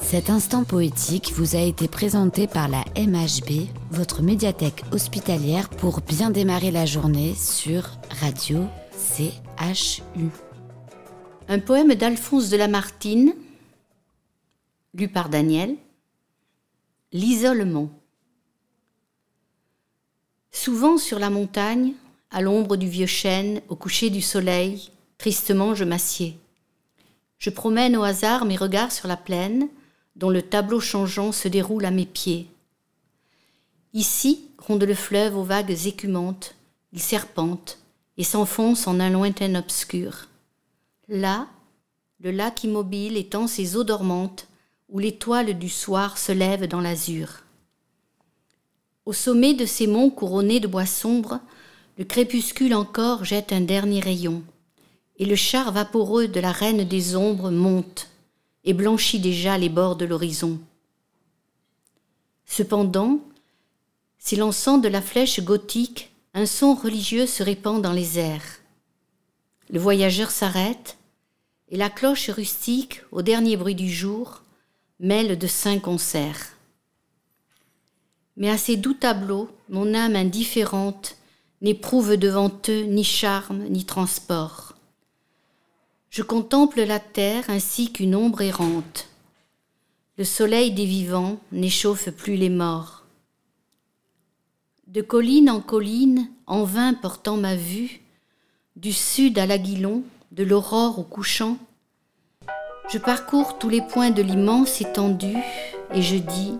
Cet instant poétique vous a été présenté par la MHB, votre médiathèque hospitalière pour bien démarrer la journée sur Radio CHU. Un poème d'Alphonse de Lamartine, lu par Daniel. L'isolement. Souvent sur la montagne, à l'ombre du vieux chêne, au coucher du soleil, tristement je m'assieds. Je promène au hasard mes regards sur la plaine, dont le tableau changeant se déroule à mes pieds. Ici gronde le fleuve aux vagues écumantes, il serpente et s'enfonce en un lointain obscur. Là, le lac immobile étend ses eaux dormantes, où l'étoile du soir se lève dans l'azur. Au sommet de ces monts couronnés de bois sombres, le crépuscule encore jette un dernier rayon, et le char vaporeux de la reine des ombres monte et blanchit déjà les bords de l'horizon. Cependant, s'élançant de la flèche gothique, un son religieux se répand dans les airs. Le voyageur s'arrête, et la cloche rustique, au dernier bruit du jour, mêle de saints concerts. Mais à ces doux tableaux, mon âme indifférente n'éprouve devant eux ni charme ni transport. Je contemple la terre ainsi qu'une ombre errante. Le soleil des vivants n'échauffe plus les morts. De colline en colline, en vain portant ma vue, du sud à l'Aguilon, de l'aurore au couchant, je parcours tous les points de l'immense étendue et je dis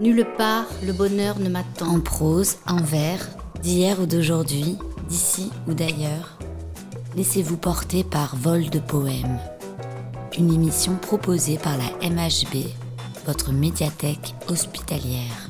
Nulle part le bonheur ne m'attend. En prose, en vers, d'hier ou d'aujourd'hui, d'ici ou d'ailleurs, Laissez-vous porter par Vol de Poèmes, une émission proposée par la MHB, votre médiathèque hospitalière.